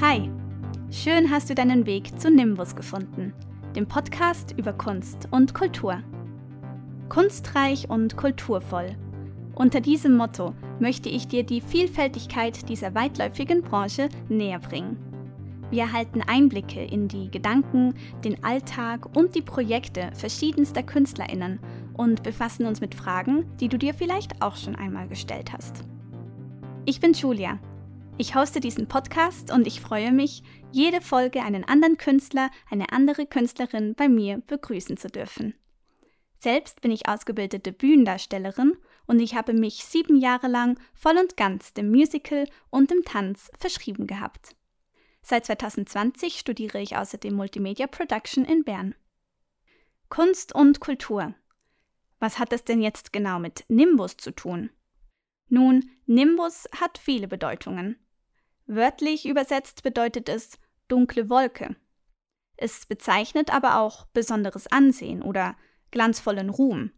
Hi, schön hast du deinen Weg zu Nimbus gefunden, dem Podcast über Kunst und Kultur. Kunstreich und kulturvoll. Unter diesem Motto möchte ich dir die Vielfältigkeit dieser weitläufigen Branche näher bringen. Wir erhalten Einblicke in die Gedanken, den Alltag und die Projekte verschiedenster Künstlerinnen und befassen uns mit Fragen, die du dir vielleicht auch schon einmal gestellt hast. Ich bin Julia. Ich hoste diesen Podcast und ich freue mich, jede Folge einen anderen Künstler, eine andere Künstlerin bei mir begrüßen zu dürfen. Selbst bin ich ausgebildete Bühnendarstellerin und ich habe mich sieben Jahre lang voll und ganz dem Musical und dem Tanz verschrieben gehabt. Seit 2020 studiere ich außerdem Multimedia Production in Bern. Kunst und Kultur. Was hat es denn jetzt genau mit Nimbus zu tun? Nun, Nimbus hat viele Bedeutungen. Wörtlich übersetzt bedeutet es dunkle Wolke. Es bezeichnet aber auch besonderes Ansehen oder glanzvollen Ruhm,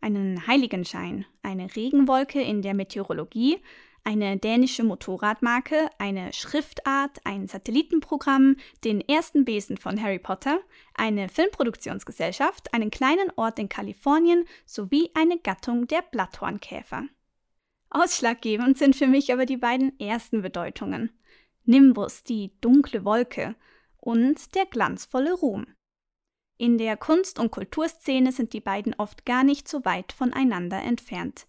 einen Heiligenschein, eine Regenwolke in der Meteorologie, eine dänische Motorradmarke, eine Schriftart, ein Satellitenprogramm, den ersten Besen von Harry Potter, eine Filmproduktionsgesellschaft, einen kleinen Ort in Kalifornien sowie eine Gattung der Blatthornkäfer. Ausschlaggebend sind für mich aber die beiden ersten Bedeutungen. Nimbus, die dunkle Wolke, und der glanzvolle Ruhm. In der Kunst- und Kulturszene sind die beiden oft gar nicht so weit voneinander entfernt.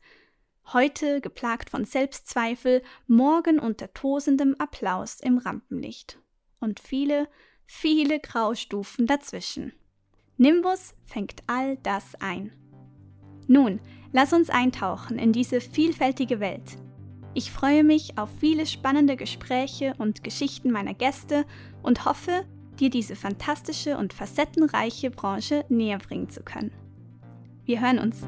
Heute geplagt von Selbstzweifel, morgen unter tosendem Applaus im Rampenlicht. Und viele, viele Graustufen dazwischen. Nimbus fängt all das ein. Nun, lass uns eintauchen in diese vielfältige Welt. Ich freue mich auf viele spannende Gespräche und Geschichten meiner Gäste und hoffe, dir diese fantastische und facettenreiche Branche näher bringen zu können. Wir hören uns.